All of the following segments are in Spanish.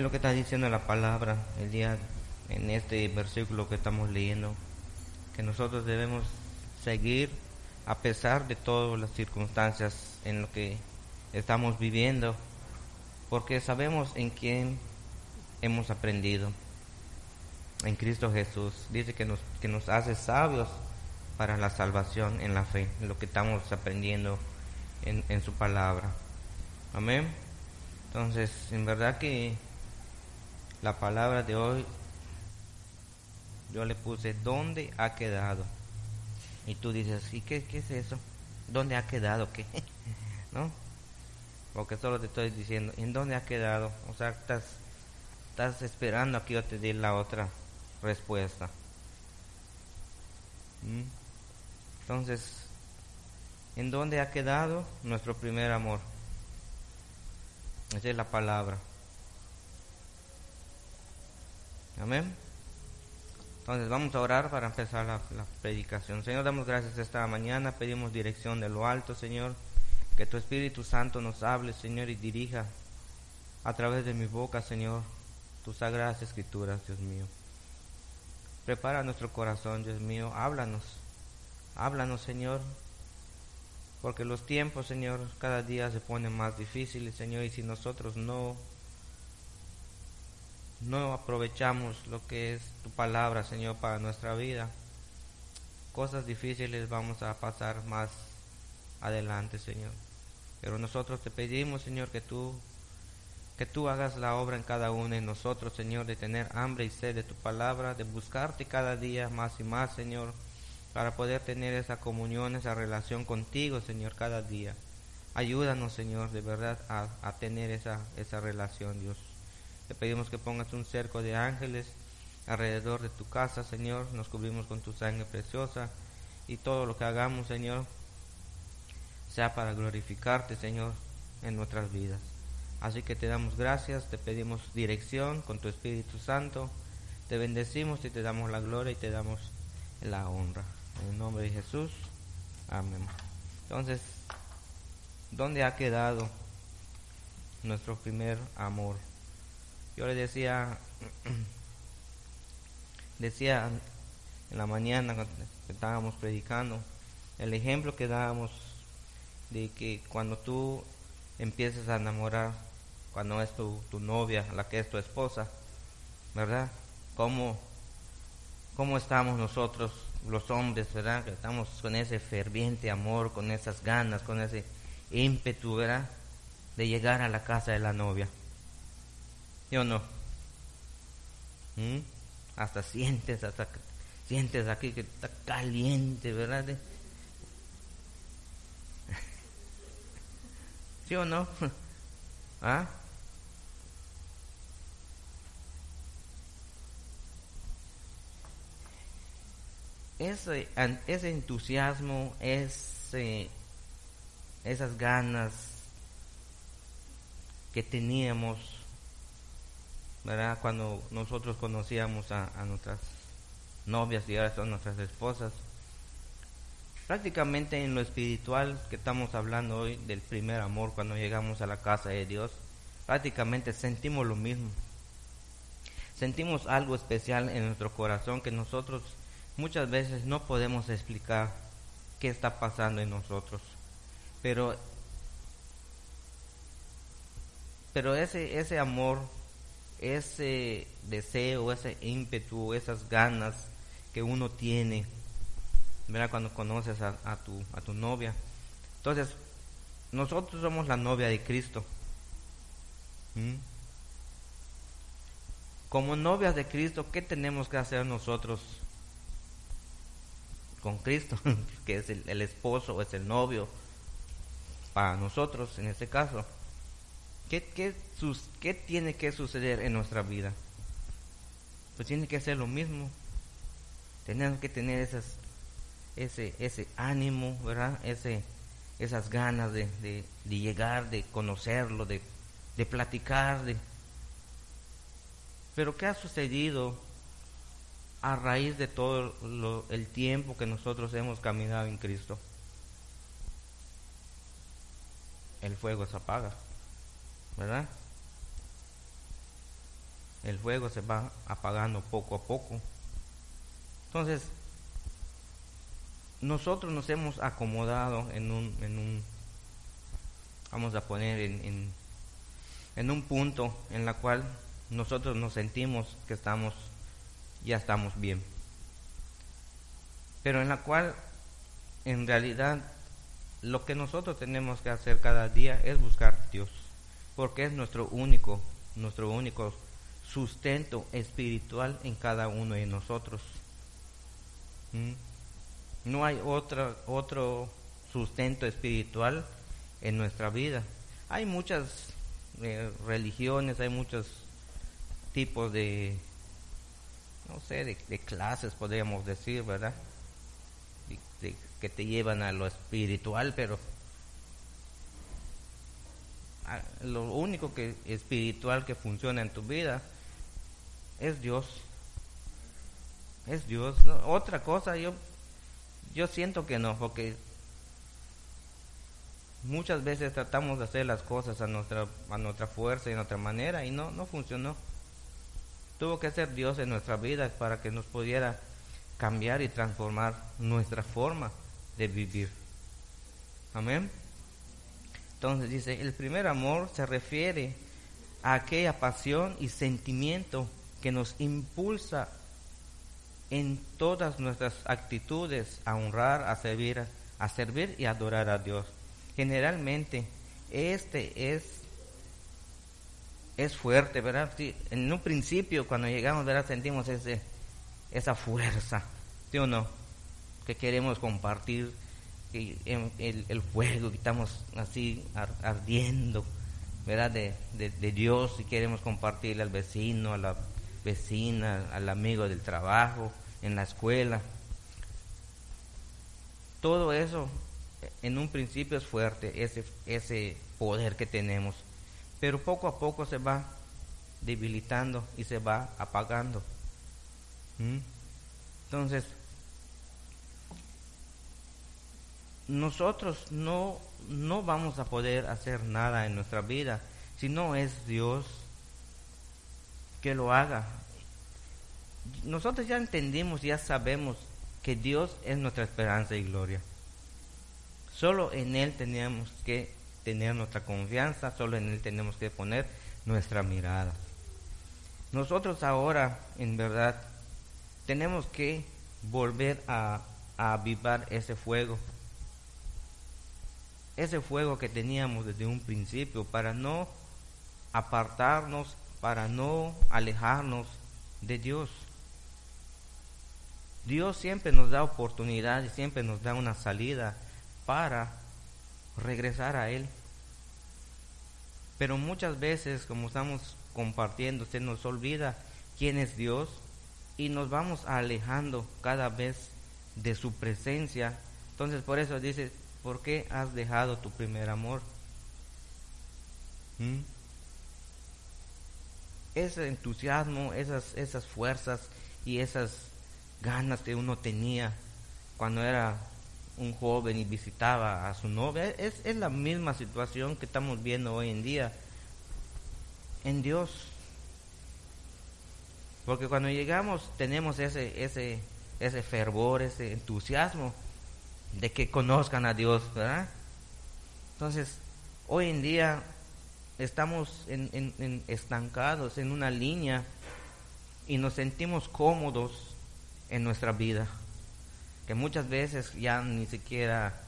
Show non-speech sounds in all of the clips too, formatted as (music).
Es lo que está diciendo la palabra el día en este versículo que estamos leyendo, que nosotros debemos seguir a pesar de todas las circunstancias en lo que estamos viviendo, porque sabemos en quién hemos aprendido, en Cristo Jesús. Dice que nos, que nos hace sabios para la salvación en la fe, en lo que estamos aprendiendo en, en su palabra. Amén. Entonces, en verdad que la palabra de hoy, yo le puse, ¿dónde ha quedado? Y tú dices, ¿y qué, qué es eso? ¿Dónde ha quedado qué? (laughs) ¿No? Porque solo te estoy diciendo, ¿en dónde ha quedado? O sea, estás, esperando a que yo te dé la otra respuesta. ¿Mm? Entonces, ¿en dónde ha quedado nuestro primer amor? Esa es la palabra. Amén. Entonces vamos a orar para empezar la, predicación. Señor, damos gracias esta mañana, pedimos dirección de lo alto, Señor, que tu Espíritu Santo nos hable, Señor, y dirija a través de mi boca, Señor, tus sagradas escrituras, Dios mío. Prepara nuestro corazón, Dios mío, háblanos, háblanos, Señor, porque los tiempos, Señor, cada día se ponen más difíciles, Señor, y si nosotros no no aprovechamos lo que es tu palabra, Señor, para nuestra vida, cosas difíciles vamos a pasar más adelante, Señor. Pero nosotros te pedimos, Señor, que tú que tú hagas la obra en cada uno de nosotros, Señor, de tener hambre y sed de tu palabra, de buscarte cada día más y más, Señor, para poder tener esa comunión, esa relación contigo, Señor, cada día. Ayúdanos, Señor, de verdad a, a tener esa, esa relación, Dios. Te pedimos que pongas un cerco de ángeles alrededor de tu casa, Señor. Nos cubrimos con tu sangre preciosa y todo lo que hagamos, Señor, sea para glorificarte, Señor, en nuestras vidas. Así que te damos gracias, te pedimos dirección con tu Espíritu Santo, te bendecimos y te damos la gloria y te damos la honra. En el nombre de Jesús, amén. Entonces, ¿dónde ha quedado nuestro primer amor? Yo le decía, decía en la mañana cuando estábamos predicando, el ejemplo que dábamos de que cuando tú empiezas a enamorar, cuando es tu, tu novia, la que es tu esposa, ¿verdad? ¿Cómo, ¿Cómo estamos nosotros, los hombres, ¿verdad? Que estamos con ese ferviente amor, con esas ganas, con ese ímpetu, ¿verdad? De llegar a la casa de la novia. ¿Sí o no? ¿Mm? Hasta sientes, hasta sientes aquí que está caliente, ¿verdad? (laughs) ¿Sí o no? (laughs) ¿Ah? Ese, ese entusiasmo, ese, esas ganas que teníamos Cuando nosotros conocíamos a, nuestras novias y ahora son nuestras esposas. Prácticamente en lo espiritual que estamos hablando hoy del primer amor cuando llegamos a la casa de Dios, prácticamente sentimos lo mismo. Sentimos algo especial en nuestro corazón que nosotros muchas veces no podemos explicar qué está pasando en nosotros. Pero pero ese ese amor ese deseo, ese ímpetu, esas ganas que uno tiene, ¿verdad? Cuando conoces a, tu, a tu novia. Entonces, nosotros somos la novia de Cristo. ¿Mm? Como novias de Cristo, ¿qué tenemos que hacer nosotros con Cristo? (laughs) que es el, el esposo es el novio para nosotros en este caso. ¿Qué, qué, sus, ¿Qué tiene que suceder en nuestra vida? Pues tiene que ser lo mismo. Tenemos que tener ese, ánimo, ¿verdad? Esas ganas de, llegar, de conocerlo, de, de platicar. Pero ¿qué ha sucedido a raíz de todo el tiempo que nosotros hemos caminado en Cristo? El fuego se apaga. ¿Verdad? el fuego se va apagando poco a poco. Entonces, nosotros nos hemos acomodado en un, vamos a poner en, un punto en la cual nosotros nos sentimos que estamos, ya estamos bien. Pero en la cual, en realidad, lo que nosotros tenemos que hacer cada día es buscar Dios, porque es nuestro único, nuestro único sustento espiritual en cada uno de nosotros. ¿Mm? No hay otra, otro sustento espiritual en nuestra vida. Hay muchas eh, religiones, hay muchos tipos de, no sé, de, clases, podríamos decir, ¿verdad? que te llevan a lo espiritual, pero lo único que espiritual que funciona en tu vida es Dios. Es Dios. Otra cosa, yo, yo siento que no, porque muchas veces tratamos de hacer las cosas a nuestra, a nuestra fuerza y a nuestra manera y no, no funcionó. Tuvo que ser Dios en nuestra vida para que nos pudiera cambiar y transformar nuestra forma de vivir. Amén. Entonces dice, el primer amor se refiere a aquella pasión y sentimiento que nos impulsa en todas nuestras actitudes a honrar, a servir, a servir y adorar a Dios. Generalmente este es es fuerte, ¿verdad? en un principio cuando llegamos, ¿verdad? Sentimos ese esa fuerza, ¿sí o no? Que queremos compartir el, fuego, que estamos así ardiendo, ¿verdad? De, de, de Dios y queremos compartirle al vecino, a la vecina, al amigo del trabajo, en la escuela. Todo eso en un principio es fuerte, ese, ese poder que tenemos, pero poco a poco se va debilitando y se va apagando. ¿Mm? Entonces, nosotros no, no vamos a poder hacer nada en nuestra vida si no es Dios que lo haga. Nosotros ya entendimos, ya sabemos que Dios es nuestra esperanza y gloria. Solo en Él tenemos que tener nuestra confianza, solo en Él tenemos que poner nuestra mirada. Nosotros ahora, en verdad, tenemos que volver a, a avivar ese fuego, ese fuego que teníamos desde un principio, para no apartarnos para no alejarnos de Dios. Dios siempre nos da oportunidad y siempre nos da una salida para regresar a Él. Pero muchas veces, como estamos compartiendo, se nos olvida quién es Dios y nos vamos alejando cada vez de su presencia. Entonces por eso dice, ¿por qué has dejado tu primer amor? ¿Mm? ese entusiasmo, esas, esas fuerzas y esas ganas que uno tenía cuando era un joven y visitaba a su novia, es, es la misma situación que estamos viendo hoy en día en Dios. Porque cuando llegamos tenemos ese, ese, ese fervor, ese entusiasmo de que conozcan a Dios, ¿verdad? Entonces, hoy en día estamos en, estancados en una línea y nos sentimos cómodos en nuestra vida, que muchas veces ya ni siquiera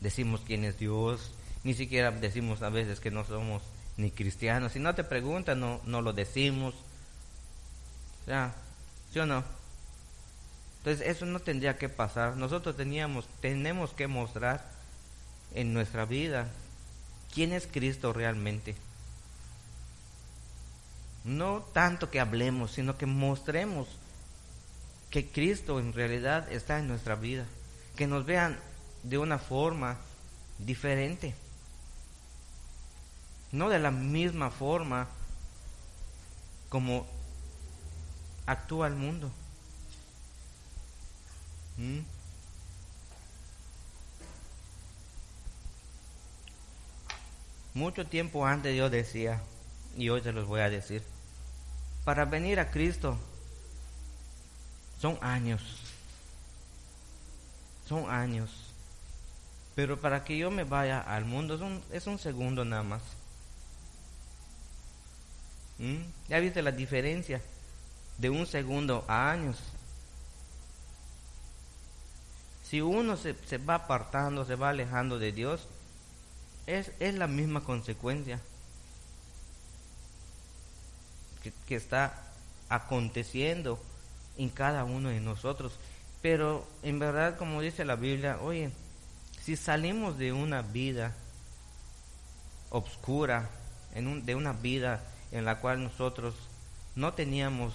decimos quién es Dios, ni siquiera decimos a veces que no somos ni cristianos. Si no te preguntan, no, no lo decimos. Ya, ¿sí o no? Entonces eso no tendría que pasar. Nosotros teníamos, tenemos que mostrar en nuestra vida quién es Cristo realmente. No tanto que hablemos, sino que mostremos que Cristo en realidad está en nuestra vida. Que nos vean de una forma diferente. No de la misma forma como actúa el mundo. Mucho tiempo antes yo decía, y hoy se los voy a decir, para venir a Cristo son años. Son años. Pero para que yo me vaya al mundo es un, es un segundo nada más. ¿Mm? ¿Ya viste la diferencia? De un segundo a años. Si uno se, se va apartando, se va alejando de Dios, es, es la misma consecuencia que, que está aconteciendo en cada uno de nosotros. Pero en verdad, como dice la Biblia, oye, si salimos de una vida obscura, en un, de una vida en la cual nosotros no teníamos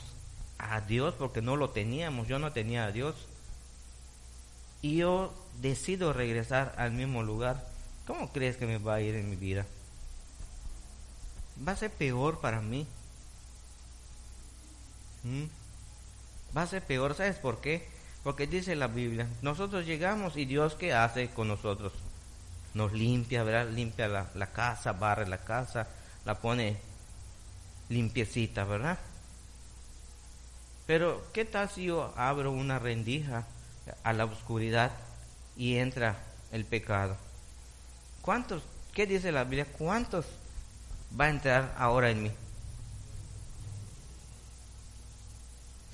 a Dios, porque no lo teníamos, yo no tenía a Dios, y yo decido regresar al mismo lugar, ¿cómo crees que me va a ir en mi vida? Va a ser peor para mí. ¿Mm? Va a ser peor, ¿sabes por qué? Porque dice la Biblia, nosotros llegamos y Dios qué hace con nosotros? Nos limpia, ¿verdad? Limpia la, la casa, barre la casa, la pone limpiecita, ¿verdad? Pero, ¿qué tal si yo abro una rendija a la oscuridad y entra el pecado? ¿Cuántos, qué dice la Biblia? ¿Cuántos va a entrar ahora en mí?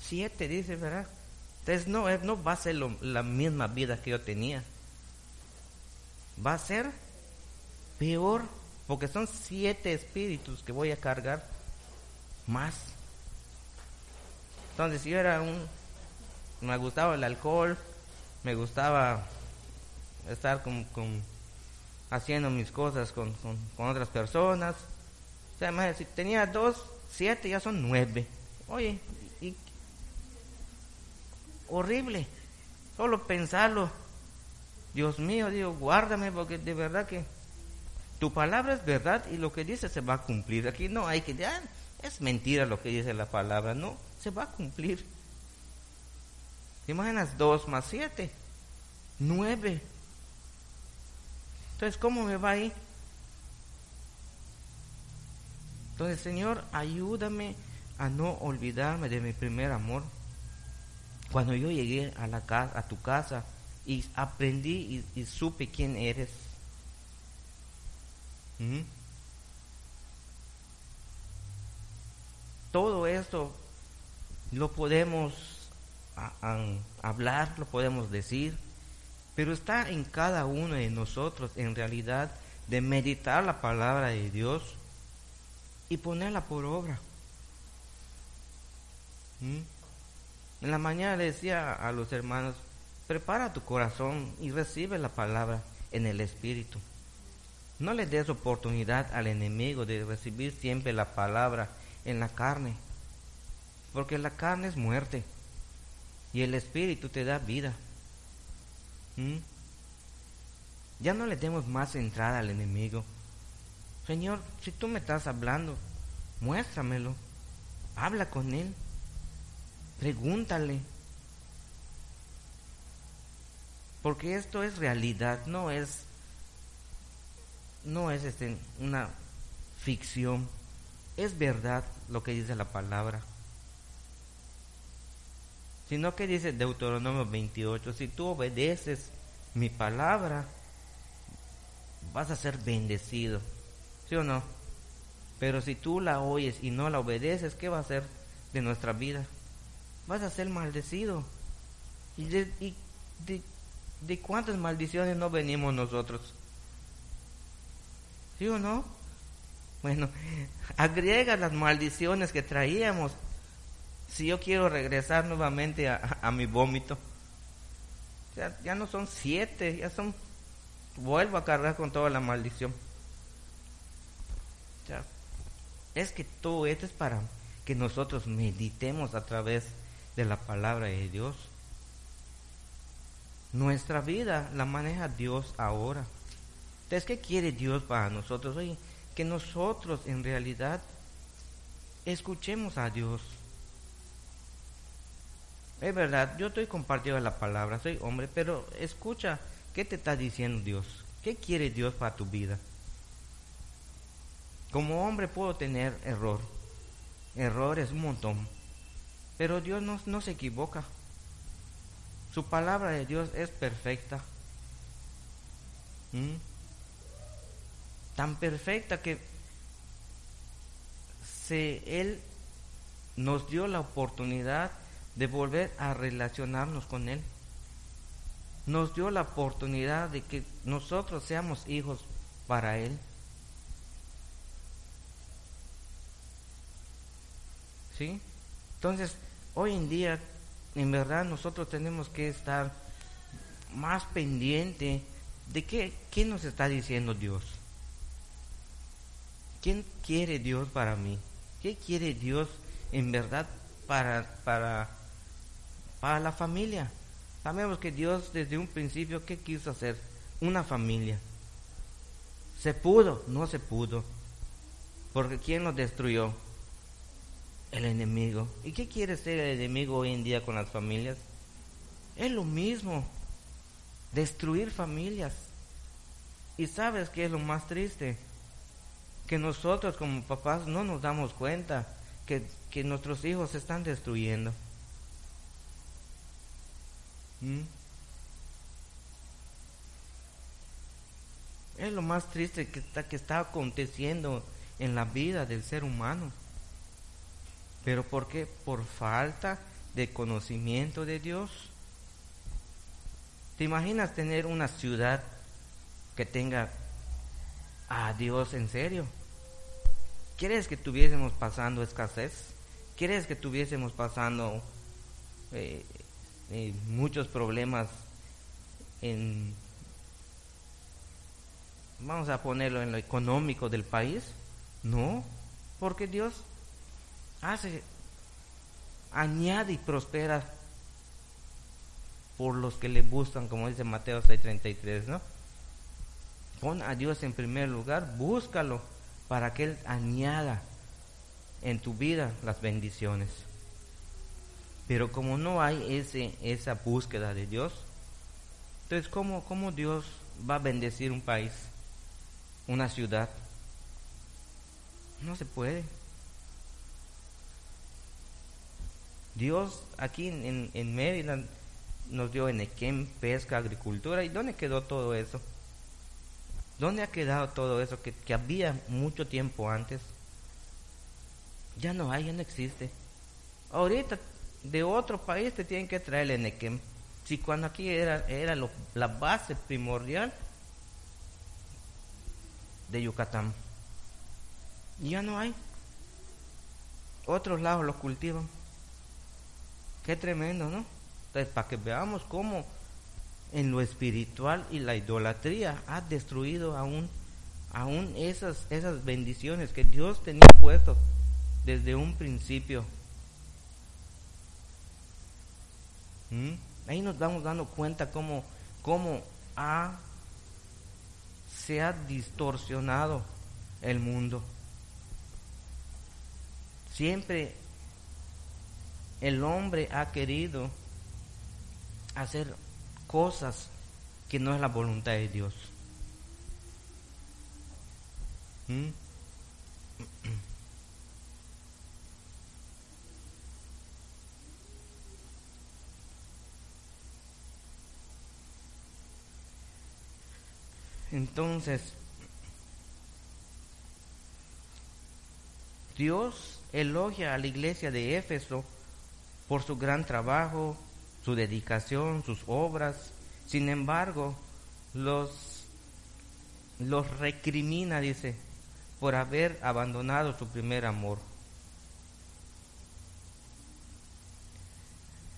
Siete, dice, ¿verdad? Entonces no, no va a ser la misma vida que yo tenía. Va a ser peor, porque son siete espíritus que voy a cargar más. Entonces yo era un... Me gustaba el alcohol, me gustaba estar con, con haciendo mis cosas con, con, otras personas. O sea, si tenía dos, siete, ya son nueve. Oye, y, horrible. Solo pensarlo. Dios mío, digo, guárdame porque de verdad que tu palabra es verdad y lo que dice se va a cumplir. Aquí no hay que, ya, es mentira lo que dice la palabra, no, se va a cumplir. ¿Te imaginas? Dos más siete, nueve. Entonces, ¿cómo me va ahí? Entonces, Señor, ayúdame a no olvidarme de mi primer amor. Cuando yo llegué a, la casa, a tu casa y aprendí y, supe quién eres. ¿Mm? Todo esto lo podemos hablar, lo podemos decir, pero está en cada uno de nosotros en realidad de meditar la palabra de Dios y ponerla por obra. ¿Mm? En la mañana decía a los hermanos, prepara tu corazón y recibe la palabra en el Espíritu. No le des oportunidad al enemigo de recibir siempre la palabra en la carne, porque la carne es muerte y el Espíritu te da vida. ¿Mm? Ya no le demos más entrada al enemigo. Señor, si tú me estás hablando, muéstramelo. Habla con él. Pregúntale. Porque esto es realidad, no es no es este, una ficción. Es verdad lo que dice la palabra. Sino que dice Deuteronomio 28, si tú obedeces mi palabra, vas a ser bendecido. ¿Sí o no? Pero si tú la oyes y no la obedeces, ¿qué va a ser de nuestra vida? Vas a ser maldecido. ¿Y de, de cuántas maldiciones no venimos nosotros? ¿Sí o no? Bueno, (laughs) agrega las maldiciones que traíamos si yo quiero regresar nuevamente a, mi vómito. Ya, no son siete, ya son... Vuelvo a cargar con toda la maldición. Es que todo esto es para que nosotros meditemos a través de la palabra de Dios. Nuestra vida la maneja Dios ahora. Entonces, ¿qué quiere Dios para nosotros? Oye, que nosotros en realidad escuchemos a Dios. Es verdad, yo estoy compartiendo la palabra, soy hombre, pero escucha, ¿qué te está diciendo Dios? ¿Qué quiere Dios para tu vida? Como hombre puedo tener error, errores, un montón. Pero Dios no, se equivoca. Su palabra de Dios es perfecta. ¿Mm? Tan perfecta que se, Él nos dio la oportunidad de volver a relacionarnos con Él. Nos dio la oportunidad de que nosotros seamos hijos para Él. ¿Sí? Entonces, hoy en día, en verdad, nosotros tenemos que estar más pendiente de qué, qué nos está diciendo Dios. ¿Quién quiere Dios para mí? ¿Qué quiere Dios en verdad para, para, para la familia? Sabemos que Dios desde un principio, ¿qué quiso hacer? Una familia. ¿Se pudo? No se pudo. Porque ¿quién nos destruyó? El enemigo. ¿Y qué quiere ser el enemigo hoy en día con las familias? Es lo mismo. Destruir familias. ¿Y sabes qué es lo más triste? Que nosotros como papás no nos damos cuenta que, que nuestros hijos se están destruyendo. Es lo más triste que está, que está aconteciendo en la vida del ser humano. ¿Pero por qué? Por falta de conocimiento de Dios. ¿Te imaginas tener una ciudad que tenga a Dios en serio? ¿Quieres que tuviésemos pasando escasez? ¿Quieres que tuviésemos pasando eh, muchos problemas en, vamos a ponerlo en lo económico del país? No, porque Dios hace, añade y prospera por los que le buscan, como dice Mateo 6:33, ¿no? Pon a Dios en primer lugar, búscalo para que Él añada en tu vida las bendiciones. Pero como no hay ese, esa búsqueda de Dios, entonces ¿cómo, ¿cómo Dios va a bendecir un país, una ciudad? No se puede. Dios aquí en, en Maryland nos dio Enequem, pesca, agricultura. ¿Y dónde quedó todo eso? ¿Dónde ha quedado todo eso que, que había mucho tiempo antes? Ya no hay, ya no existe. Ahorita de otro país te tienen que traer el Enequem. Si cuando aquí era, era la base primordial de Yucatán. Ya no hay. Otros lados lo cultivan. Qué tremendo, ¿no? Entonces, para que veamos cómo en lo espiritual y la idolatría ha destruido aún, aún esas, esas bendiciones que Dios tenía puesto desde un principio. ¿Mm? Ahí nos vamos dando cuenta cómo, cómo ha, se ha distorsionado el mundo. Siempre el hombre ha querido hacer cosas que no es la voluntad de Dios. ¿Mm? Entonces, Dios elogia a la iglesia de Éfeso por su gran trabajo, su dedicación, sus obras. Sin embargo, los, los recrimina, dice, por haber abandonado su primer amor.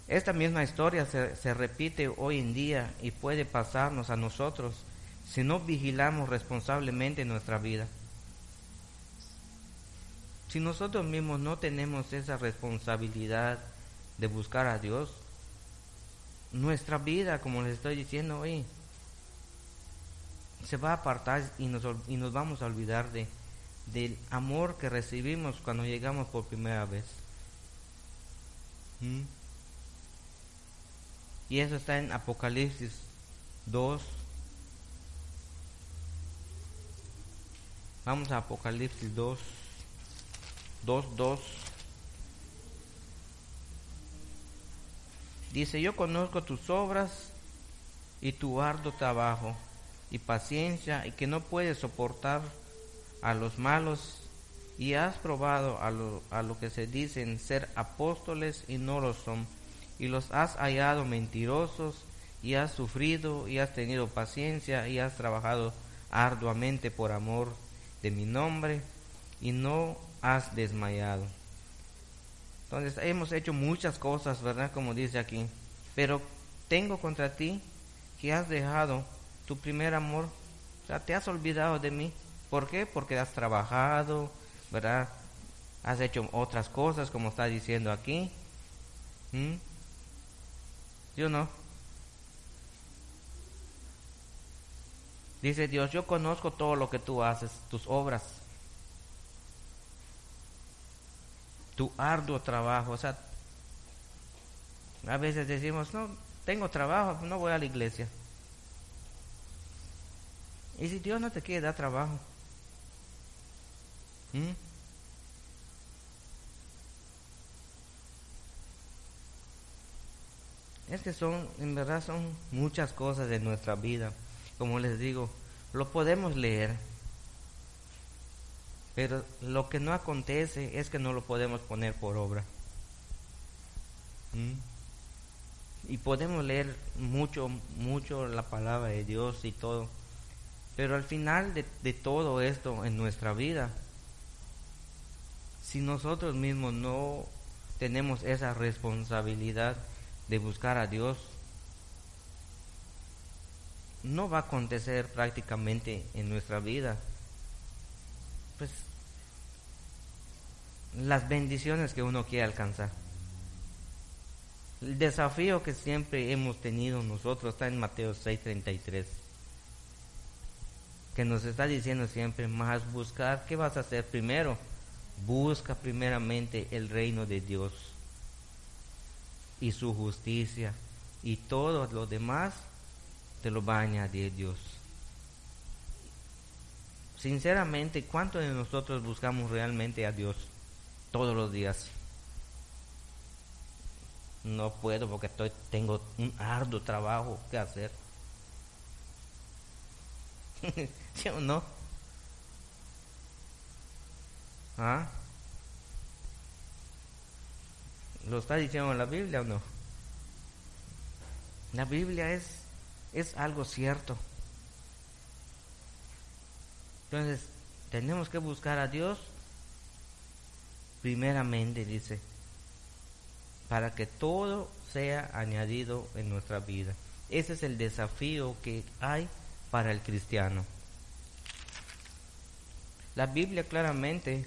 Esta misma historia se, se, repite hoy en día y puede pasarnos a nosotros si no vigilamos responsablemente nuestra vida. Si nosotros mismos no tenemos esa responsabilidad de buscar a Dios, nuestra vida, como les estoy diciendo hoy, se va a apartar y nos, y nos vamos a olvidar de, del amor que recibimos cuando llegamos por primera vez. ¿Mm? Y eso está en Apocalipsis 2. Vamos a Apocalipsis 2, 2, 2. Dice, yo conozco tus obras y tu arduo trabajo y paciencia y que no puedes soportar a los malos y has probado a lo, a lo que se dicen ser apóstoles y no lo son y los has hallado mentirosos y has sufrido y has tenido paciencia y has trabajado arduamente por amor de mi nombre y no has desmayado. Entonces hemos hecho muchas cosas, ¿verdad? Como dice aquí. Pero tengo contra ti que has dejado tu primer amor. O sea, te has olvidado de mí. ¿Por qué? Porque has trabajado, ¿verdad? Has hecho otras cosas, como está diciendo aquí. ¿Mm? No? Dice Dios, yo conozco todo lo que tú haces, tus obras, tu arduo trabajo. O sea, a veces decimos, no, tengo trabajo, no voy a la iglesia. ¿Y si Dios no te quiere dar trabajo? Es que son, en verdad son muchas cosas de nuestra vida. Como les digo, lo podemos leer, pero lo que no acontece es que no lo podemos poner por obra. ¿Mm? Y podemos leer mucho, mucho la palabra de Dios y todo. Pero al final de, de todo esto en nuestra vida, si nosotros mismos no tenemos esa responsabilidad de buscar a Dios, no va a acontecer prácticamente en nuestra vida. Pues las bendiciones que uno quiere alcanzar. El desafío que siempre hemos tenido nosotros está en Mateo 6:33, que nos está diciendo siempre más buscar, ¿qué vas a hacer primero? Busca primeramente el reino de Dios y su justicia y todo lo demás te lo va a añadir Dios. Sinceramente, ¿cuántos de nosotros buscamos realmente a Dios todos los días? No puedo porque estoy, tengo un arduo trabajo que hacer. (laughs) ¿Sí o no? ¿Ah? ¿Lo está diciendo en la Biblia o no? La Biblia es es algo cierto. Entonces, tenemos que buscar a Dios primeramente, dice, para que todo sea añadido en nuestra vida. Ese es el desafío que hay para el cristiano. La Biblia claramente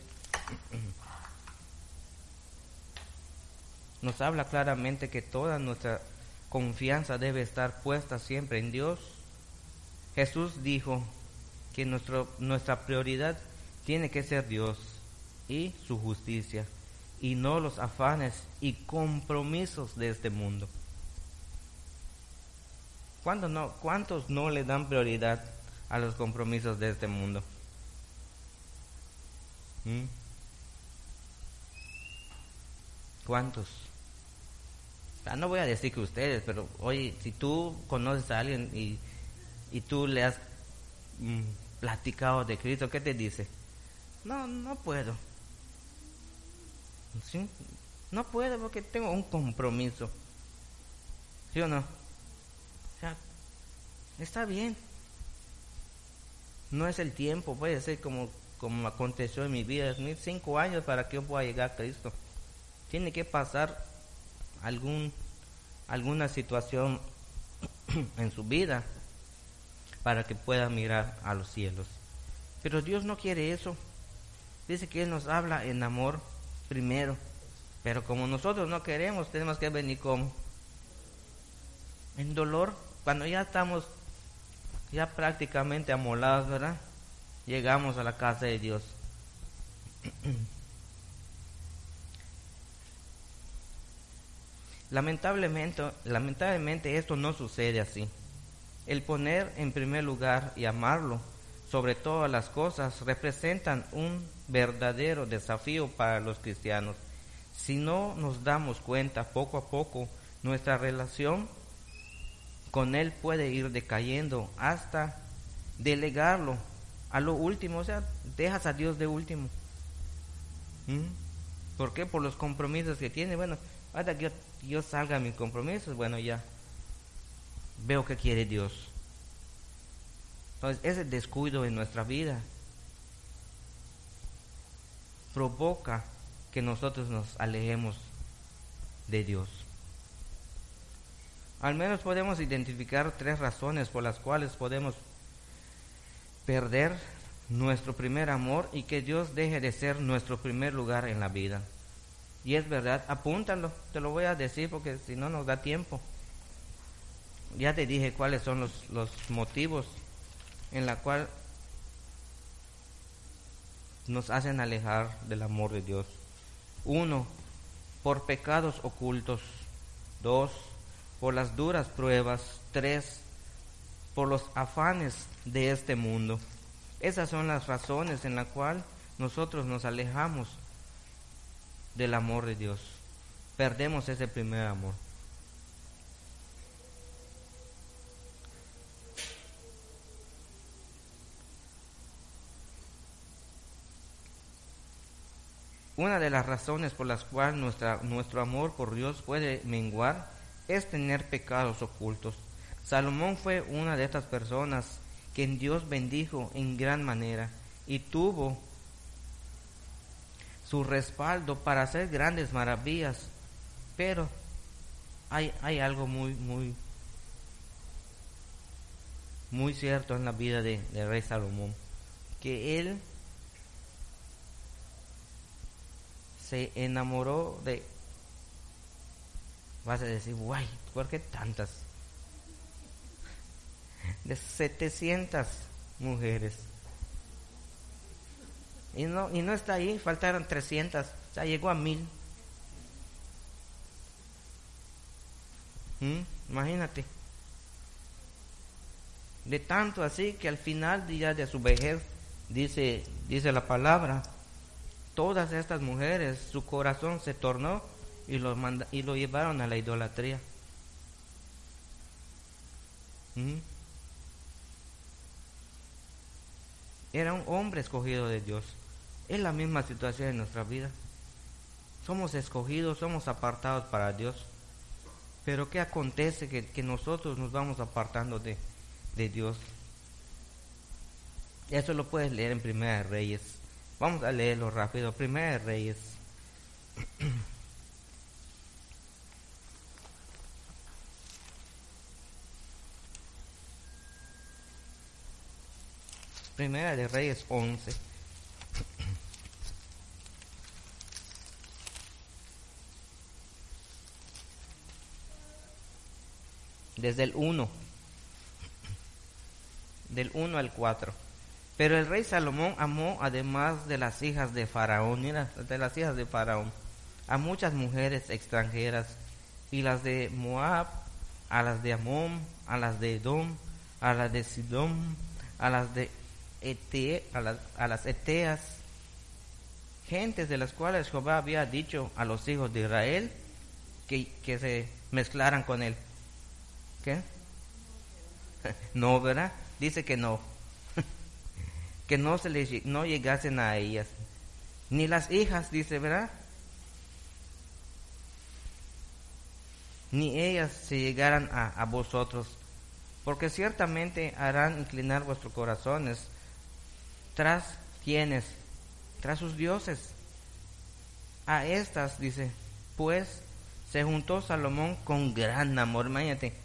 (clears throat) nos habla claramente que toda nuestra confianza debe estar puesta siempre en Dios. Jesús dijo que nuestra prioridad tiene que ser Dios y su justicia y no los afanes y compromisos de este mundo. ¿Cuántos no, ¿Cuántos no le dan prioridad a los compromisos de este mundo? ¿Mm? ¿Cuántos? No voy a decir que ustedes, pero oye, si tú conoces a alguien y, y tú le has mm, platicado de Cristo, ¿qué te dice? No, no puedo. ¿Sí? No puedo porque tengo un compromiso. ¿Sí o no? O está bien. No es el tiempo, puede ser como, como aconteció en mi vida. Es cinco años para que yo pueda llegar a Cristo. Tiene que pasar algún, alguna situación (clears throat) en su vida para que pueda mirar a los cielos. Pero Dios no quiere eso. Dice que Él nos habla en amor primero. Pero como nosotros no queremos, tenemos que venir como en dolor, cuando ya estamos ya prácticamente amolados, ¿verdad? Llegamos a la casa de Dios. (clears throat) Lamentablemente, lamentablemente esto no sucede así. El poner en primer lugar y amarlo sobre todas las cosas representan un verdadero desafío para los cristianos. Si no nos damos cuenta poco a poco, nuestra relación con Él puede ir decayendo hasta delegarlo a lo último, o sea, dejas a Dios de último. ¿Mm? ¿Por qué? Por los compromisos que tiene. Bueno, hasta que yo, salga a mis compromisos, bueno, ya veo que quiere Dios. Entonces, ese descuido en nuestra vida provoca que nosotros nos alejemos de Dios. Al menos podemos identificar tres razones por las cuales podemos perder nuestro primer amor y que Dios deje de ser nuestro primer lugar en la vida. Y es verdad, apúntalo, te lo voy a decir porque si no nos da tiempo. Ya te dije cuáles son los, los motivos en la cual nos hacen alejar del amor de Dios. Uno, por pecados ocultos. Dos, por las duras pruebas. Tres, por los afanes de este mundo. Esas son las razones en las cuales nosotros nos alejamos del amor de Dios. Perdemos ese primer amor. Una de las razones por las cuales nuestra, nuestro amor por Dios puede menguar es tener pecados ocultos. Salomón fue una de estas personas que Dios bendijo en gran manera y tuvo su respaldo para hacer grandes maravillas. Pero hay, hay algo muy, muy, muy cierto en la vida de, de rey Salomón, que él se enamoró de, vas a decir, guay, ¿por qué tantas? (laughs) De 700 mujeres. Y no, y no está ahí, faltaron 300, o sea, llegó a mil. ¿Mm? Imagínate. De tanto así que al final ya de su vejez, dice, dice la palabra, todas estas mujeres, su corazón se tornó y lo, y lo llevaron a la idolatría. ¿Mm? Era un hombre escogido de Dios. Es la misma situación en nuestra vida. Somos escogidos, somos apartados para Dios. Pero ¿qué acontece? Que, nosotros nos vamos apartando de, de Dios. Eso lo puedes leer en Primera de Reyes. Vamos a leerlo rápido. Primera de Reyes. (clears throat) Primera de Reyes 11. Desde el 1, del 1 al 4. Pero el rey Salomón amó, además de las hijas de Faraón, mira, de las hijas de Faraón, a muchas mujeres extranjeras, y las de Moab, a las de Amón, a las de Edom, a las de Sidón, a las de Ete, a, las, a las Eteas, gentes de las cuales Jehová había dicho a los hijos de Israel que, que se mezclaran con él. ¿Qué? (laughs) No, ¿verdad? Dice que no. (laughs) que no se les no llegasen a ellas. Ni las hijas, dice, ¿verdad? Ni ellas se llegaran a, a vosotros, porque ciertamente harán inclinar vuestros corazones tras quienes, tras sus dioses. A estas, dice, pues se juntó Salomón con gran amor. Imagínate,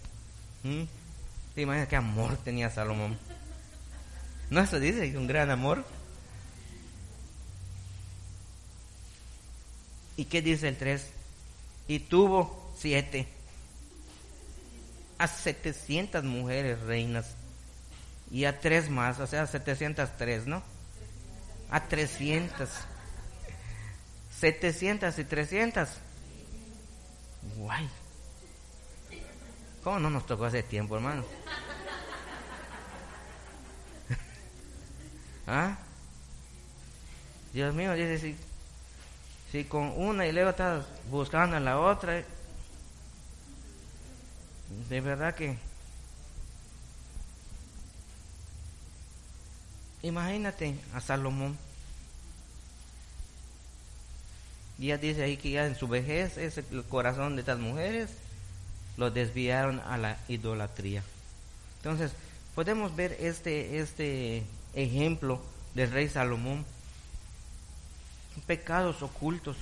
¿Te imaginas qué amor tenía Salomón? ¿No eso dice? Un gran amor. ¿Y qué dice el 3? Y tuvo siete. A 700 mujeres reinas. Y a tres más, o sea, 703, ¿no? A 300. 700 y 300. Guay. ¿Cómo no nos tocó hace tiempo, hermano? (laughs) ¿Ah? Dios mío, dice, si, con una y luego estás buscando a la otra, de verdad que imagínate a Salomón. Ya dice ahí que ya en su vejez es el corazón de estas mujeres lo desviaron a la idolatría. Entonces, podemos ver este, este ejemplo del rey Salomón. Pecados ocultos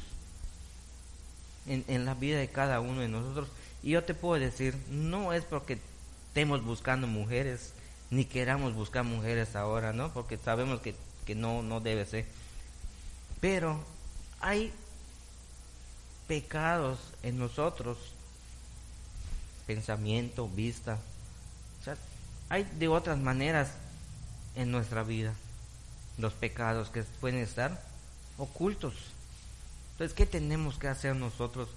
en, en la vida de cada uno de nosotros. Y yo te puedo decir, no es porque estemos buscando mujeres, ni queramos buscar mujeres ahora, ¿no? Porque sabemos que, que no, no debe ser. Pero hay pecados en nosotros, pensamiento, vista. O sea, hay de otras maneras en nuestra vida los pecados que pueden estar ocultos. Entonces, ¿qué tenemos que hacer nosotros?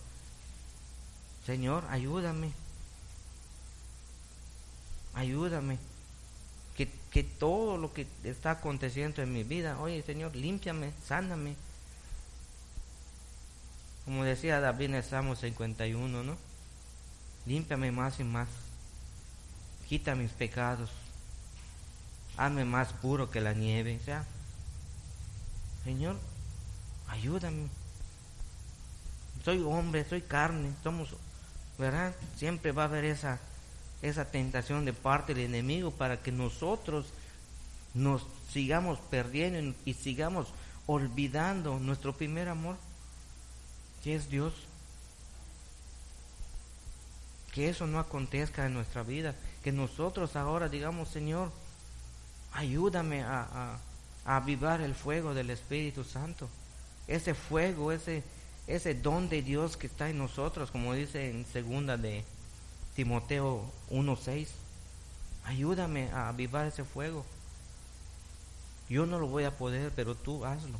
Señor, ayúdame. Ayúdame. Que, que todo lo que está aconteciendo en mi vida, oye Señor, límpiame, sáname. Como decía David en el Salmo 51, ¿no? Límpiame más y más. Quita mis pecados. Hazme más puro que la nieve. O sea, Señor, ayúdame. Soy hombre, soy carne, somos ¿verdad? Siempre va a haber esa, esa tentación de parte del enemigo para que nosotros nos sigamos perdiendo y sigamos olvidando nuestro primer amor, que es Dios. Que eso no acontezca en nuestra vida, que nosotros ahora digamos, Señor, ayúdame a, a, a avivar el fuego del Espíritu Santo. Ese fuego, ese, ese don de Dios que está en nosotros, como dice en segunda de Timoteo 1.6. Ayúdame a avivar ese fuego. Yo no lo voy a poder, pero tú hazlo.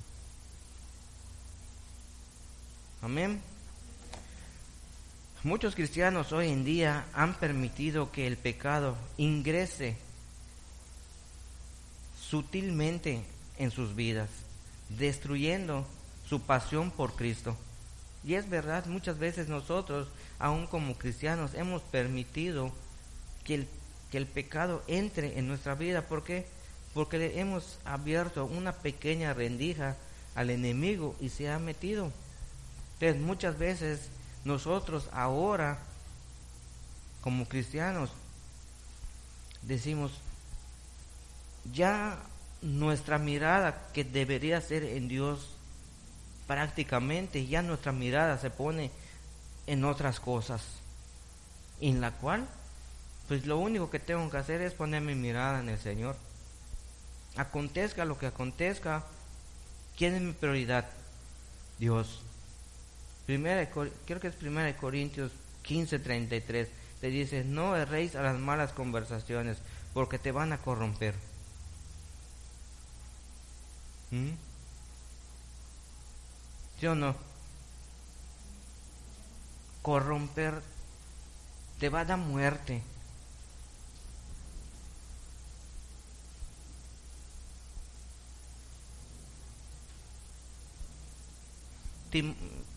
Amén. Muchos cristianos hoy en día han permitido que el pecado ingrese sutilmente en sus vidas, destruyendo su pasión por Cristo. Y es verdad, muchas veces nosotros, aún como cristianos, hemos permitido que el, que el pecado entre en nuestra vida. ¿Por qué? Porque le hemos abierto una pequeña rendija al enemigo y se ha metido. Entonces muchas veces nosotros ahora, como cristianos, decimos, ya nuestra mirada que debería ser en Dios prácticamente ya nuestra mirada se pone en otras cosas, en la cual, pues lo único que tengo que hacer es poner mi mirada en el Señor. Acontezca lo que acontezca, ¿quién es mi prioridad? Dios. Primera, creo que es Primera de Corintios 15:33. Te dice, no erréis a las malas conversaciones, porque te van a corromper. ¿Mm? ¿Sí o no? Corromper te va a dar muerte.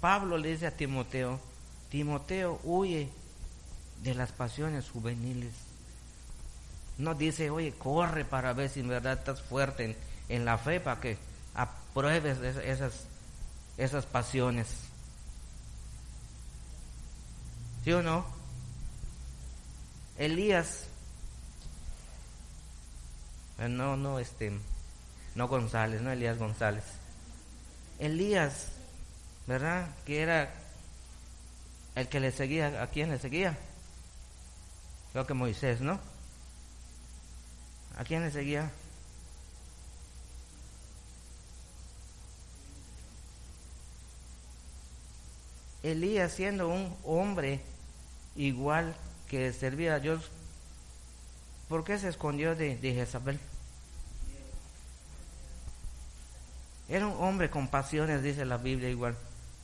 Pablo le dice a Timoteo, Timoteo huye de las pasiones juveniles. No dice, oye, corre para ver si en verdad estás fuerte en, en la fe para que apruebes esas esas pasiones. ¿Sí o no? Elías, eh, no, no, este, no González, no Elías González. Elías, ¿verdad? Que era el que le seguía, ¿a quién le seguía? Creo que Moisés, ¿no? ¿A quién le seguía? Elías siendo un hombre igual que servía a Dios, ¿por qué se escondió de, Jezabel? Era un hombre con pasiones, dice la Biblia igual.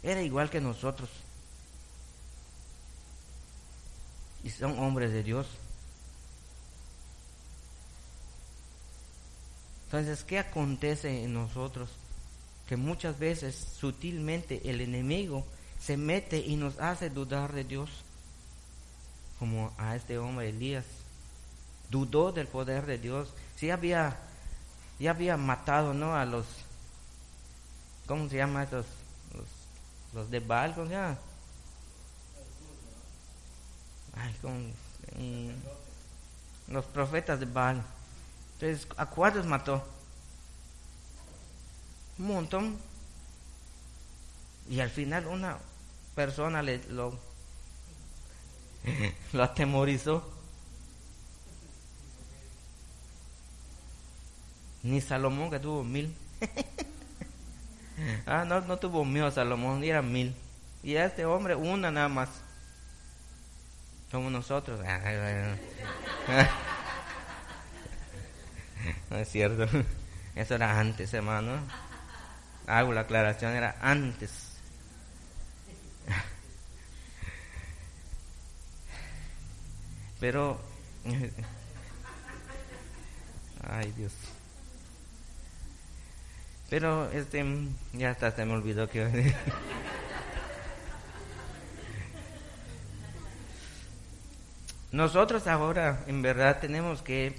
Era igual que nosotros. Y son hombres de Dios. Entonces, ¿qué acontece en nosotros? Que muchas veces sutilmente el enemigo se mete y nos hace dudar de Dios. como a este hombre Elías. Dudó del poder de Dios. Sí había, ya había matado, ¿no? A los, ¿cómo se llama estos? Los, de Baal, ¿cómo se llama? Ay, con, los profetas de Baal. Entonces, ¿a cuántos mató? Un montón. Y al final una persona le, lo, (laughs) lo atemorizó. Ni Salomón que tuvo mil. (laughs) ah, no, no tuvo mil Salomón, era mil. Y a este hombre una nada más. Como nosotros. (laughs) no es cierto. Eso era antes, hermano. Hago la aclaración, era antes. Pero, ay Dios. Pero, este, ya hasta se me olvidó que (laughs) Nosotros ahora, en verdad, tenemos que,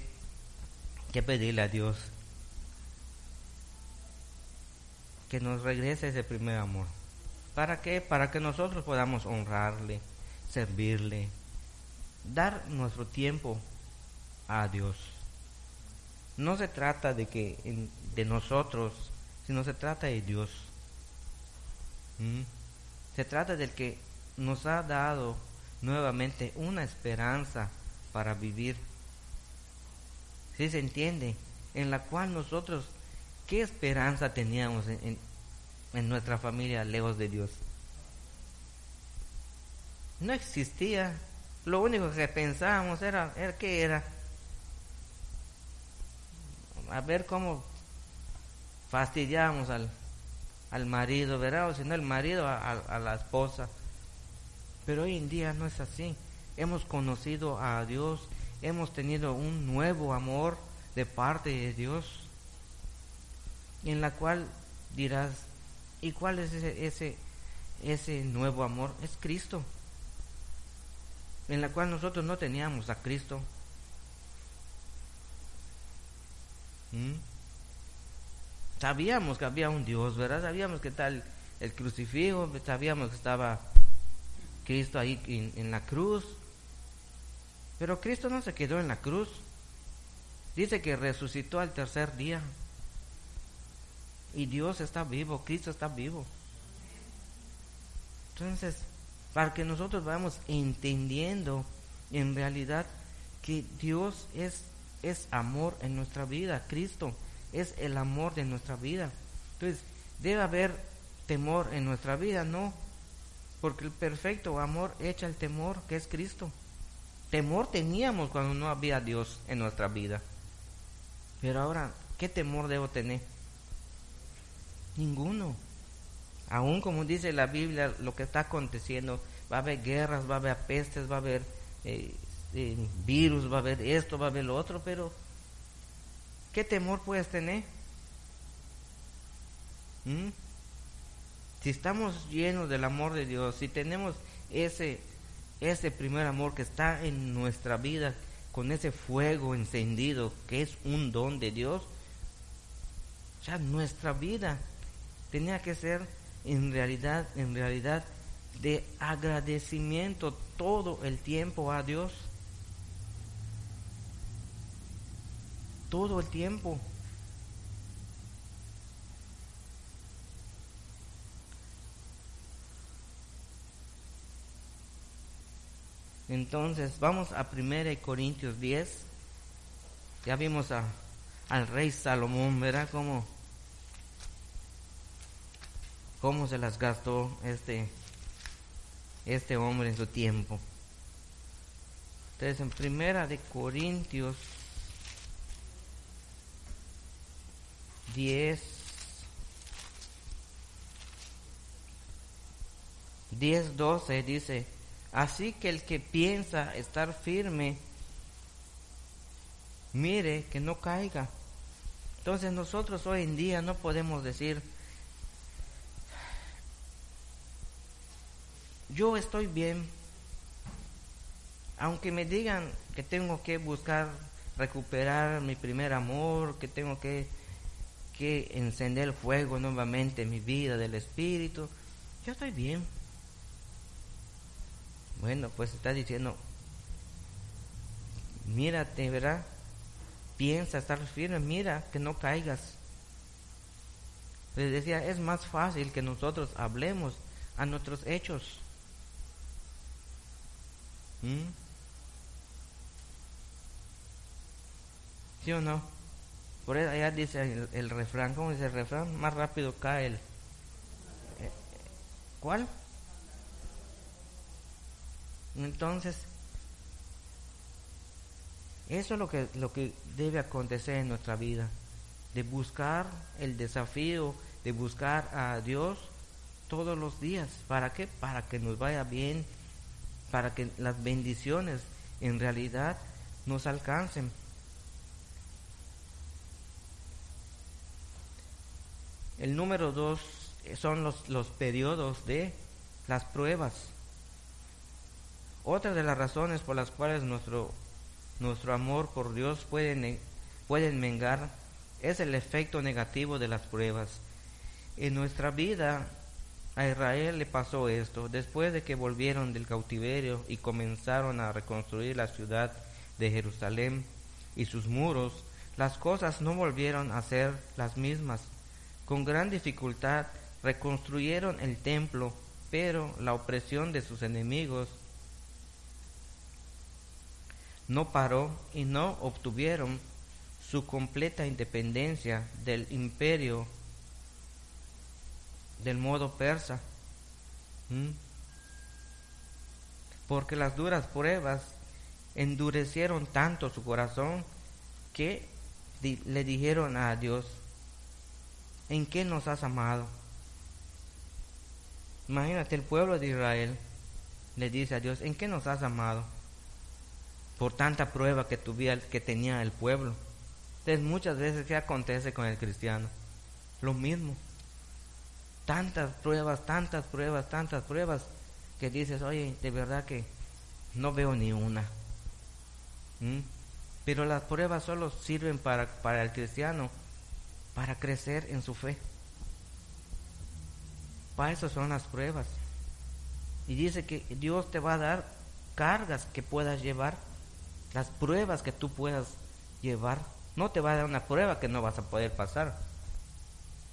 que pedirle a Dios que nos regrese ese primer amor. ¿Para qué? Para que nosotros podamos honrarle, servirle, dar nuestro tiempo a Dios. No se trata de que de nosotros, sino se trata de Dios. ¿Mm? Se trata del que nos ha dado nuevamente una esperanza para vivir. Si se entiende? En la cual nosotros, ¿qué esperanza teníamos en, en nuestra familia lejos de Dios? No existía lo único que pensábamos era, era ¿qué era? A ver cómo fastidiamos al, al marido, ¿verdad? O si no el marido a, la esposa. Pero hoy en día no es así. Hemos conocido a Dios, hemos tenido un nuevo amor de parte de Dios, en la cual dirás, ¿y cuál es ese, ese, ese nuevo amor? Es Cristo en la cual nosotros no teníamos a Cristo. ¿Mm? Sabíamos que había un Dios, ¿verdad? Sabíamos que tal el crucifijo, sabíamos que estaba Cristo ahí en, la cruz. Pero Cristo no se quedó en la cruz. Dice que resucitó al tercer día. Y Dios está vivo, Cristo está vivo. Entonces, para que nosotros vayamos entendiendo en realidad que Dios es, es amor en nuestra vida, Cristo es el amor de nuestra vida. Entonces, debe haber temor en nuestra vida, no, porque el perfecto amor echa el temor que es Cristo. Temor teníamos cuando no había Dios en nuestra vida. Pero ahora, ¿qué temor debo tener? Ninguno. Aún como dice la Biblia, lo que está aconteciendo, va a haber guerras, va a haber pestes, va a haber eh, eh, virus, va a haber esto, va a haber lo otro, pero ¿qué temor puedes tener? ¿Mm? Si estamos llenos del amor de Dios, si tenemos ese, ese primer amor que está en nuestra vida, con ese fuego encendido que es un don de Dios, ya nuestra vida tenía que ser en realidad, en realidad, de agradecimiento todo el tiempo a Dios. Todo el tiempo. Entonces, vamos a 1 Corintios 10. Ya vimos a, al rey Salomón, ¿verdad? Como cómo se las gastó este, este hombre en su tiempo. Entonces, en primera de Corintios 10, 10, 12 dice, así que el que piensa estar firme, mire que no caiga. Entonces nosotros hoy en día no podemos decir, yo estoy bien. aunque me digan que tengo que buscar recuperar mi primer amor, que tengo que, que encender el fuego nuevamente en mi vida del Espíritu, yo estoy bien. Bueno, pues está diciendo, mírate, ¿verdad? Piensa, estar firme, mira que no caigas. Les decía, es más fácil que nosotros hablemos a nuestros hechos. ¿Mm? ¿Sí o no? Por eso allá dice el, refrán, ¿cómo dice el refrán? Más rápido cae el... Eh, ¿Cuál? Entonces, eso es lo que, lo que debe acontecer en nuestra vida, de buscar el desafío, de buscar a Dios todos los días. ¿Para qué? Para que nos vaya bien, para que las bendiciones en realidad nos alcancen. El número dos son los, los periodos de las pruebas. Otra de las razones por las cuales nuestro, nuestro amor por Dios puede, puede mengar es el efecto negativo de las pruebas. En nuestra vida a Israel le pasó esto. Después de que volvieron del cautiverio y comenzaron a reconstruir la ciudad de Jerusalén y sus muros, las cosas no volvieron a ser las mismas. Con gran dificultad reconstruyeron el templo, pero la opresión de sus enemigos no paró y no obtuvieron su completa independencia del imperio del modo persa. Porque las duras pruebas endurecieron tanto su corazón que le dijeron a Dios, ¿en qué nos has amado? Imagínate, el pueblo de Israel le dice a Dios, ¿en qué nos has amado? por tanta prueba que, tuviera, que tenía el pueblo. Entonces muchas veces, ¿qué acontece con el cristiano? Lo mismo. Tantas pruebas, tantas pruebas, tantas pruebas, que dices, oye, de verdad que no veo ni una. ¿Mm? Pero las pruebas solo sirven para, para el cristiano, para crecer en su fe. Para eso son las pruebas. Y dice que Dios te va a dar cargas que puedas llevar las pruebas que tú puedas llevar. No te va a dar una prueba que no vas a poder pasar.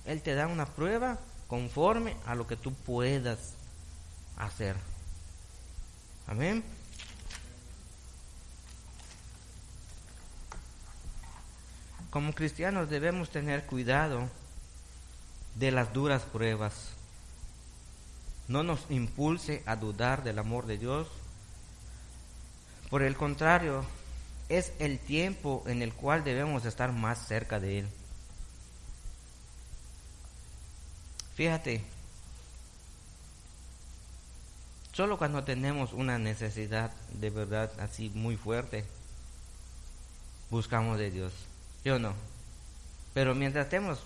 Él te da una prueba conforme a lo que tú puedas hacer. Amén. Como cristianos debemos tener cuidado de las duras pruebas. No nos impulse a dudar del amor de Dios por el contrario, es el tiempo en el cual debemos estar más cerca de Él. Fíjate, solo cuando tenemos una necesidad de verdad así muy fuerte, buscamos de Dios. Yo no. Pero mientras estemos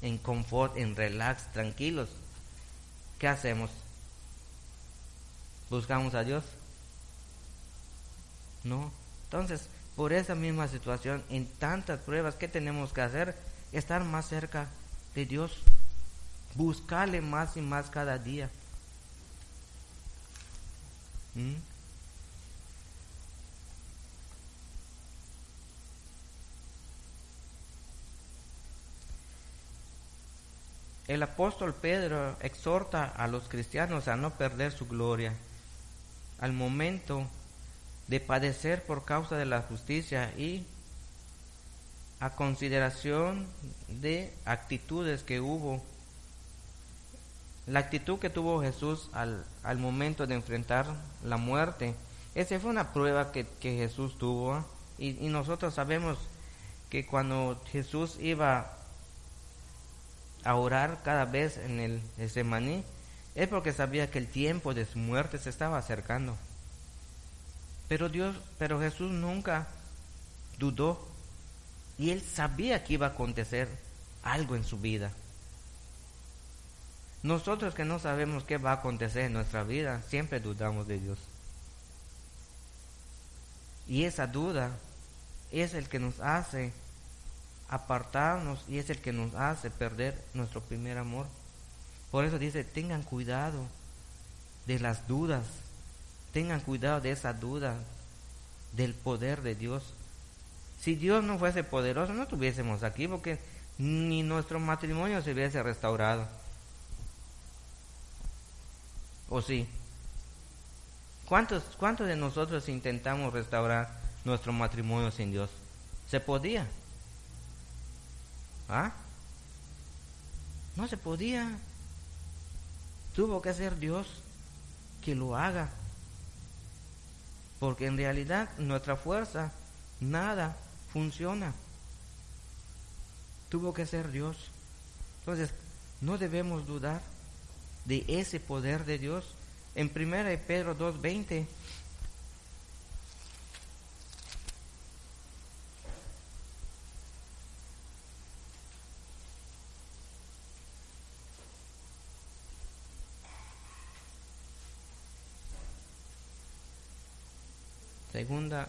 en confort, en relax, tranquilos, ¿qué hacemos? Buscamos a Dios. No. Entonces, por esa misma situación, en tantas pruebas, ¿qué tenemos que hacer? Estar más cerca de Dios. Buscarle más y más cada día. ¿Mm? El apóstol Pedro exhorta a los cristianos a no perder su gloria. Al momento de padecer por causa de la justicia y a consideración de actitudes que hubo. La actitud que tuvo Jesús al, al momento de enfrentar la muerte, esa fue una prueba que, que Jesús tuvo. ¿ah? Y, y, nosotros sabemos que cuando Jesús iba a orar cada vez en el Semaní, es porque sabía que el tiempo de su muerte se estaba acercando. Pero Dios, pero Jesús nunca dudó y él sabía que iba a acontecer algo en su vida. Nosotros que no sabemos qué va a acontecer en nuestra vida, siempre dudamos de Dios. Y esa duda es el que nos hace apartarnos y es el que nos hace perder nuestro primer amor. Por eso dice, tengan cuidado de las dudas, tengan cuidado de esa duda del poder de Dios. Si Dios no fuese poderoso, no estuviésemos aquí porque ni nuestro matrimonio se hubiese restaurado. ¿O sí? ¿Cuántos, ¿Cuántos de nosotros intentamos restaurar nuestro matrimonio sin Dios? ¿Se podía? ¿Ah? No se podía. Tuvo que ser Dios que lo haga. Porque en realidad nuestra fuerza, nada funciona. Tuvo que ser Dios. Entonces, no debemos dudar de ese poder de Dios. En 1 Pedro 2.20 Segunda,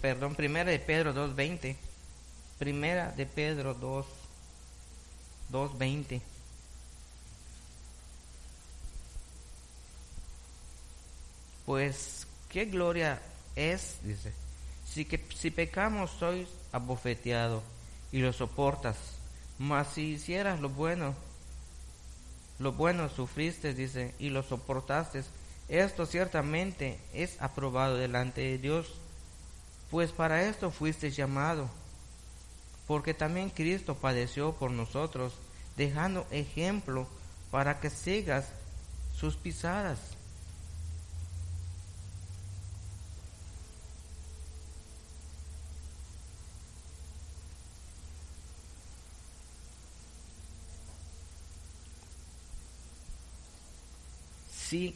perdón, primera de Pedro 2.20. Primera de Pedro 2, 2.20. Pues, ¿qué gloria es? Dice. Si, que, si pecamos sois abofeteado y lo soportas. Mas si hicieras lo bueno, lo bueno sufriste, dice, y lo soportaste, esto ciertamente es aprobado delante de Dios, pues para esto fuiste llamado, porque también Cristo padeció por nosotros, dejando ejemplo para que sigas sus pisadas.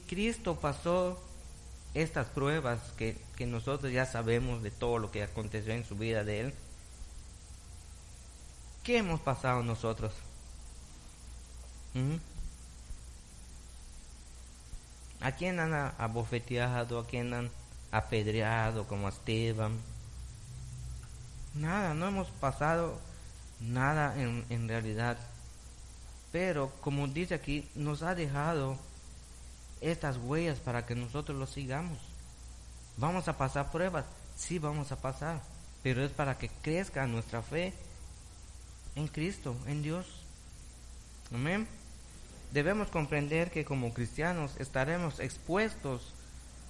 Cristo pasó estas pruebas que, nosotros ya sabemos de todo lo que aconteció en su vida de Él, ¿qué hemos pasado nosotros? ¿Mm? ¿A quién han abofeteado? ¿A quién han apedreado como a Esteban? Nada, no hemos pasado nada en, en realidad. Pero como dice aquí, nos ha dejado estas huellas para que nosotros lo sigamos. Vamos a pasar pruebas, sí vamos a pasar, pero es para que crezca nuestra fe en Cristo, en Dios. Amén. Debemos comprender que como cristianos estaremos expuestos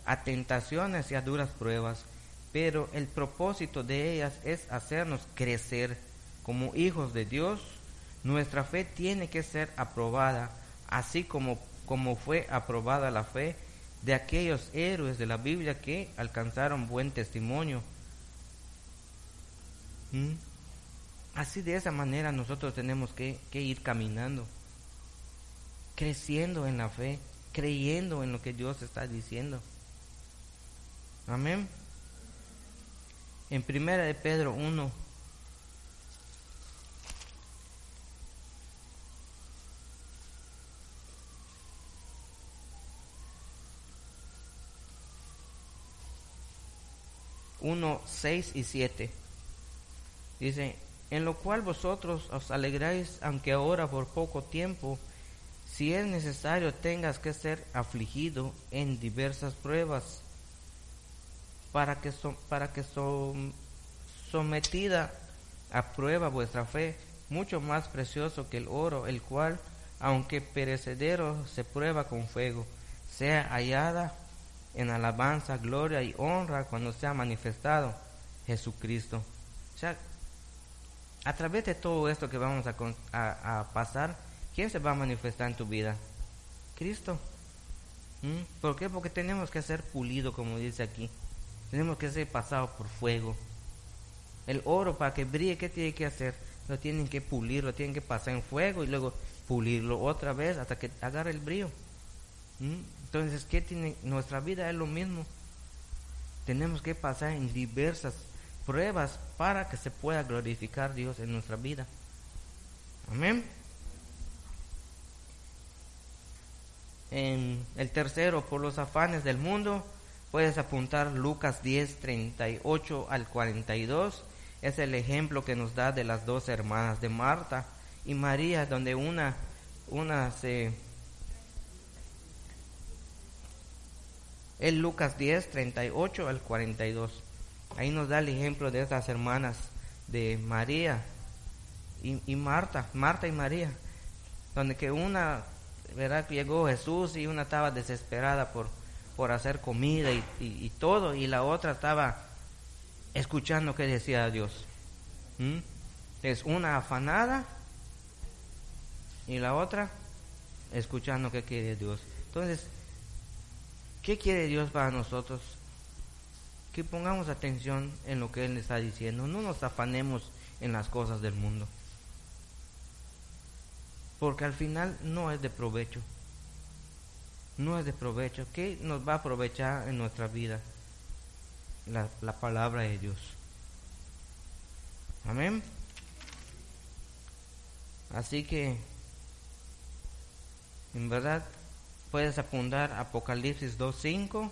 a tentaciones y a duras pruebas, pero el propósito de ellas es hacernos crecer como hijos de Dios. Nuestra fe tiene que ser aprobada, así como como fue aprobada la fe de aquellos héroes de la Biblia que alcanzaron buen testimonio. ¿Mm? Así de esa manera nosotros tenemos que, que ir caminando, creciendo en la fe, creyendo en lo que Dios está diciendo. Amén. En primera de Pedro 1, 1, 6 y 7. Dice, en lo cual vosotros os alegráis, aunque ahora por poco tiempo, si es necesario, tengas que ser afligido en diversas pruebas, para que, para que sometida a prueba vuestra fe, mucho más precioso que el oro, el cual, aunque perecedero, se prueba con fuego, sea hallada en alabanza, gloria y honra cuando sea manifestado Jesucristo. O sea, a través de todo esto que vamos a, pasar, ¿quién se va a manifestar en tu vida? Cristo. ¿Mm? ¿Por qué? Porque tenemos que ser pulido, como dice aquí. Tenemos que ser pasado por fuego. El oro para que brille, ¿qué tiene que hacer? Lo tienen que pulir, lo tienen que pasar en fuego y luego pulirlo otra vez hasta que agarre el brillo. ¿Mm? Entonces, ¿qué tiene? Nuestra vida es lo mismo. Tenemos que pasar en diversas pruebas para que se pueda glorificar Dios en nuestra vida. Amén. En el tercero, por los afanes del mundo, puedes apuntar Lucas 10, 38 al 42. Es el ejemplo que nos da de las dos hermanas, de Marta y María, donde una, una se... Es Lucas 10, 38 al 42. Ahí nos da el ejemplo de estas hermanas de María y, y Marta, Marta y María, donde que una, ¿verdad? Llegó Jesús y una estaba desesperada por, por hacer comida y, y, todo, y la otra estaba escuchando que decía Dios. Es una afanada y la otra escuchando que quiere Dios. Entonces, ¿qué quiere Dios para nosotros? Que pongamos atención en lo que Él está diciendo. No nos afanemos en las cosas del mundo porque al final no es de provecho. No es de provecho. ¿Qué nos va a aprovechar en nuestra vida? La, la palabra de Dios. Amén. Así que, en verdad, puedes apuntar Apocalipsis 2.5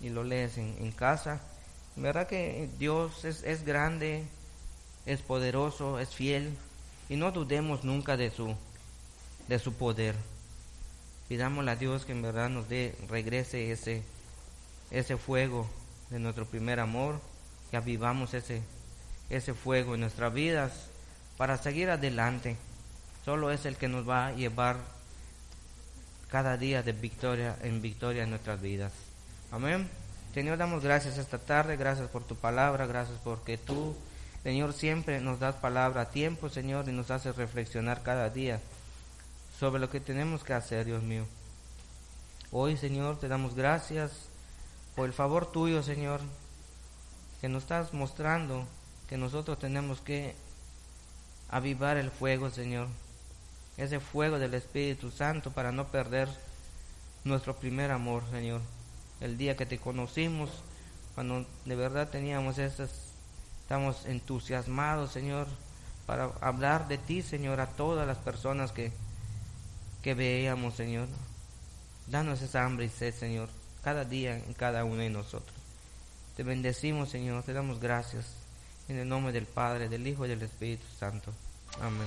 y lo lees en, casa. Verdad que Dios es, es grande, es poderoso, es fiel, y no dudemos nunca de su, de su poder. Pidámosle a Dios que en verdad nos dé, regrese ese, ese fuego de nuestro primer amor, que avivamos ese, ese fuego en nuestras vidas para seguir adelante. Solo es el que nos va a llevar cada día de victoria en victoria en nuestras vidas. Amén. Señor, damos gracias esta tarde, gracias por tu palabra, gracias porque tú Señor, siempre nos das palabra a tiempo, Señor, y nos haces reflexionar cada día sobre lo que tenemos que hacer, Dios mío. Hoy, Señor, te damos gracias por el favor tuyo, Señor, que nos estás mostrando que nosotros tenemos que avivar el fuego, Señor, ese fuego del Espíritu Santo para no perder nuestro primer amor, Señor. El día que te conocimos, cuando de verdad teníamos esas Estamos entusiasmados, Señor, para hablar de ti, Señor, a todas las personas que, que veíamos, Señor. Danos esa hambre y sed, Señor, cada día en cada uno de nosotros. Te bendecimos, Señor, te damos gracias. En el nombre del Padre, del Hijo y del Espíritu Santo. Amén.